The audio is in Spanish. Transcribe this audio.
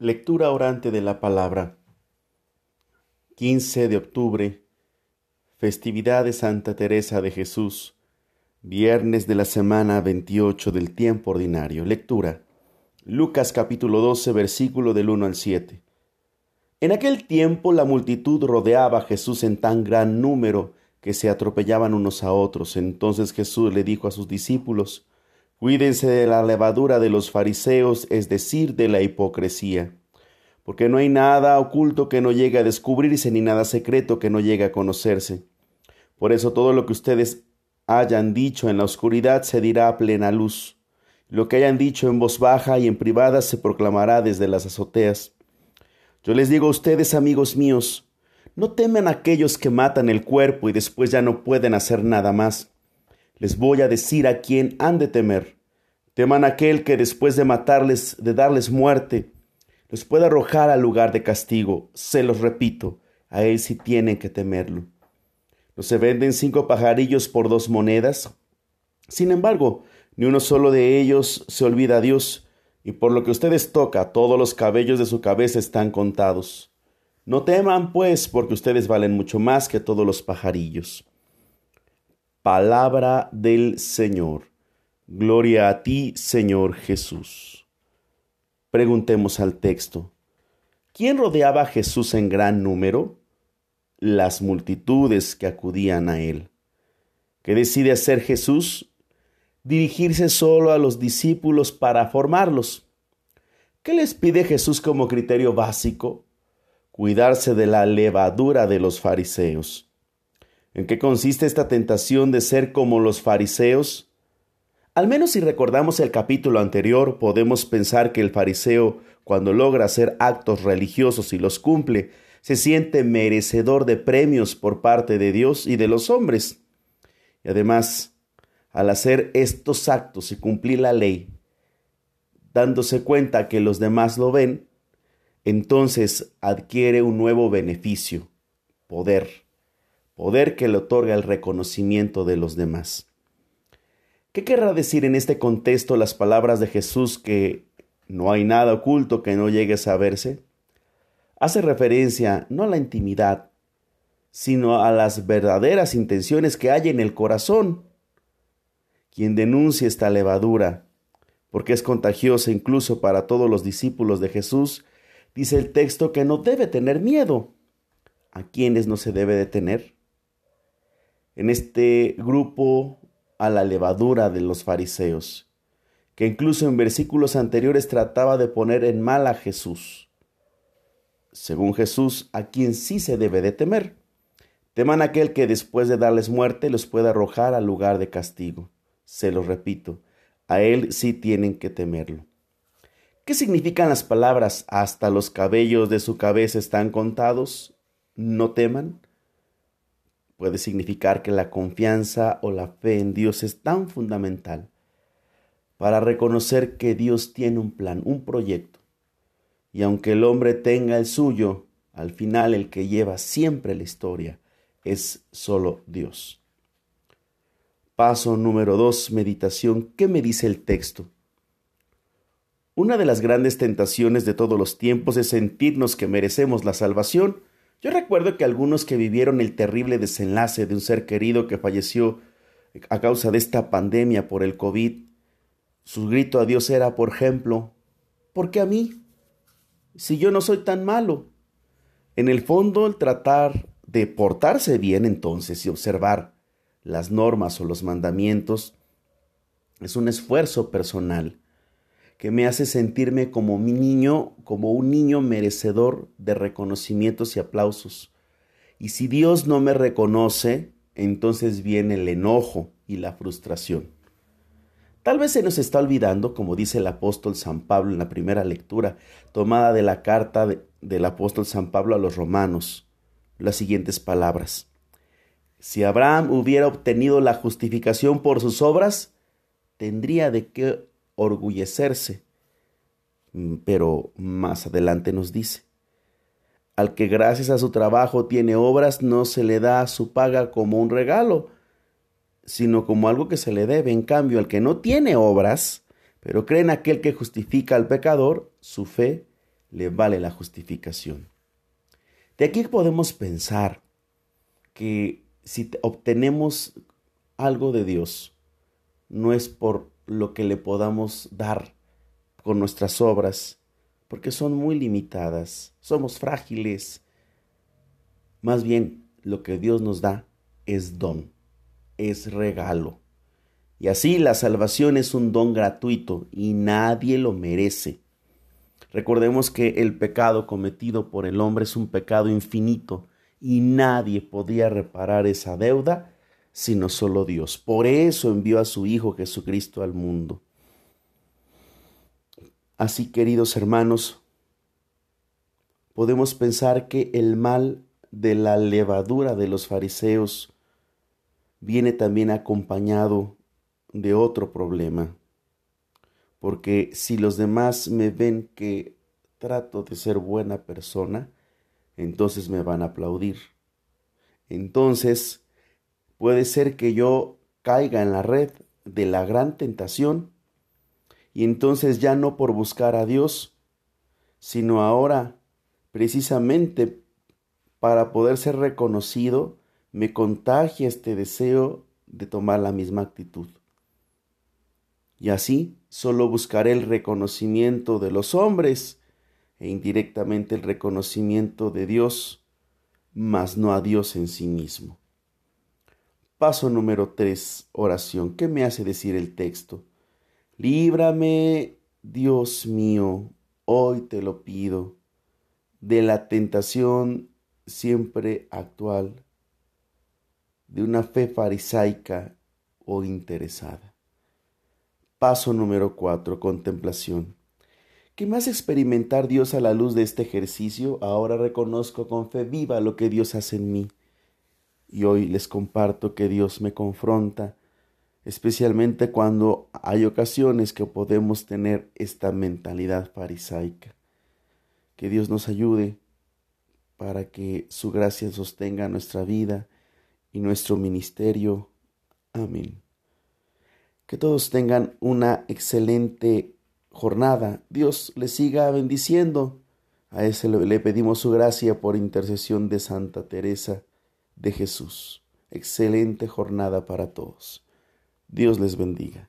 Lectura orante de la palabra. 15 de octubre, festividad de Santa Teresa de Jesús, viernes de la semana 28 del tiempo ordinario. Lectura. Lucas capítulo 12, versículo del 1 al 7. En aquel tiempo la multitud rodeaba a Jesús en tan gran número que se atropellaban unos a otros. Entonces Jesús le dijo a sus discípulos, Cuídense de la levadura de los fariseos, es decir, de la hipocresía, porque no hay nada oculto que no llegue a descubrirse, ni nada secreto que no llegue a conocerse. Por eso todo lo que ustedes hayan dicho en la oscuridad se dirá a plena luz. Lo que hayan dicho en voz baja y en privada se proclamará desde las azoteas. Yo les digo a ustedes, amigos míos, no temen a aquellos que matan el cuerpo y después ya no pueden hacer nada más les voy a decir a quién han de temer. Teman aquel que después de matarles, de darles muerte, los puede arrojar al lugar de castigo. Se los repito, a él sí tienen que temerlo. ¿No se venden cinco pajarillos por dos monedas? Sin embargo, ni uno solo de ellos se olvida a Dios, y por lo que ustedes toca, todos los cabellos de su cabeza están contados. No teman, pues, porque ustedes valen mucho más que todos los pajarillos. Palabra del Señor. Gloria a ti, Señor Jesús. Preguntemos al texto. ¿Quién rodeaba a Jesús en gran número? Las multitudes que acudían a él. ¿Qué decide hacer Jesús? Dirigirse solo a los discípulos para formarlos. ¿Qué les pide Jesús como criterio básico? Cuidarse de la levadura de los fariseos. ¿En qué consiste esta tentación de ser como los fariseos? Al menos si recordamos el capítulo anterior, podemos pensar que el fariseo, cuando logra hacer actos religiosos y los cumple, se siente merecedor de premios por parte de Dios y de los hombres. Y además, al hacer estos actos y cumplir la ley, dándose cuenta que los demás lo ven, entonces adquiere un nuevo beneficio, poder poder que le otorga el reconocimiento de los demás. ¿Qué querrá decir en este contexto las palabras de Jesús que no hay nada oculto que no llegue a saberse? Hace referencia no a la intimidad, sino a las verdaderas intenciones que hay en el corazón. Quien denuncia esta levadura, porque es contagiosa incluso para todos los discípulos de Jesús, dice el texto que no debe tener miedo. ¿A quiénes no se debe de tener? En este grupo a la levadura de los fariseos, que incluso en versículos anteriores trataba de poner en mal a Jesús. Según Jesús, a quien sí se debe de temer. Teman aquel que después de darles muerte los puede arrojar al lugar de castigo. Se lo repito, a él sí tienen que temerlo. ¿Qué significan las palabras hasta los cabellos de su cabeza están contados? No teman puede significar que la confianza o la fe en Dios es tan fundamental para reconocer que Dios tiene un plan, un proyecto. Y aunque el hombre tenga el suyo, al final el que lleva siempre la historia es solo Dios. Paso número dos, meditación. ¿Qué me dice el texto? Una de las grandes tentaciones de todos los tiempos es sentirnos que merecemos la salvación yo recuerdo que algunos que vivieron el terrible desenlace de un ser querido que falleció a causa de esta pandemia por el COVID, su grito a Dios era, por ejemplo, ¿por qué a mí? Si yo no soy tan malo. En el fondo, el tratar de portarse bien entonces y observar las normas o los mandamientos es un esfuerzo personal que me hace sentirme como mi niño, como un niño merecedor de reconocimientos y aplausos. Y si Dios no me reconoce, entonces viene el enojo y la frustración. Tal vez se nos está olvidando, como dice el apóstol San Pablo en la primera lectura, tomada de la carta del apóstol San Pablo a los romanos, las siguientes palabras. Si Abraham hubiera obtenido la justificación por sus obras, tendría de qué orgullecerse. Mm, pero más adelante nos dice, al que gracias a su trabajo tiene obras, no se le da su paga como un regalo, sino como algo que se le debe. En cambio, al que no tiene obras, pero cree en aquel que justifica al pecador, su fe le vale la justificación. De aquí podemos pensar que si obtenemos algo de Dios, no es por lo que le podamos dar con nuestras obras, porque son muy limitadas, somos frágiles. Más bien, lo que Dios nos da es don, es regalo. Y así la salvación es un don gratuito y nadie lo merece. Recordemos que el pecado cometido por el hombre es un pecado infinito y nadie podía reparar esa deuda sino solo Dios. Por eso envió a su Hijo Jesucristo al mundo. Así, queridos hermanos, podemos pensar que el mal de la levadura de los fariseos viene también acompañado de otro problema. Porque si los demás me ven que trato de ser buena persona, entonces me van a aplaudir. Entonces, puede ser que yo caiga en la red de la gran tentación y entonces ya no por buscar a Dios, sino ahora precisamente para poder ser reconocido, me contagia este deseo de tomar la misma actitud. Y así solo buscaré el reconocimiento de los hombres e indirectamente el reconocimiento de Dios, mas no a Dios en sí mismo. Paso número 3, oración. ¿Qué me hace decir el texto? Líbrame, Dios mío, hoy te lo pido, de la tentación siempre actual, de una fe farisaica o interesada. Paso número 4, contemplación. ¿Qué más experimentar Dios a la luz de este ejercicio? Ahora reconozco con fe viva lo que Dios hace en mí y hoy les comparto que Dios me confronta, especialmente cuando hay ocasiones que podemos tener esta mentalidad farisaica. Que Dios nos ayude para que su gracia sostenga nuestra vida y nuestro ministerio. Amén. Que todos tengan una excelente jornada. Dios les siga bendiciendo. A ese le pedimos su gracia por intercesión de Santa Teresa de Jesús. Excelente jornada para todos. Dios les bendiga.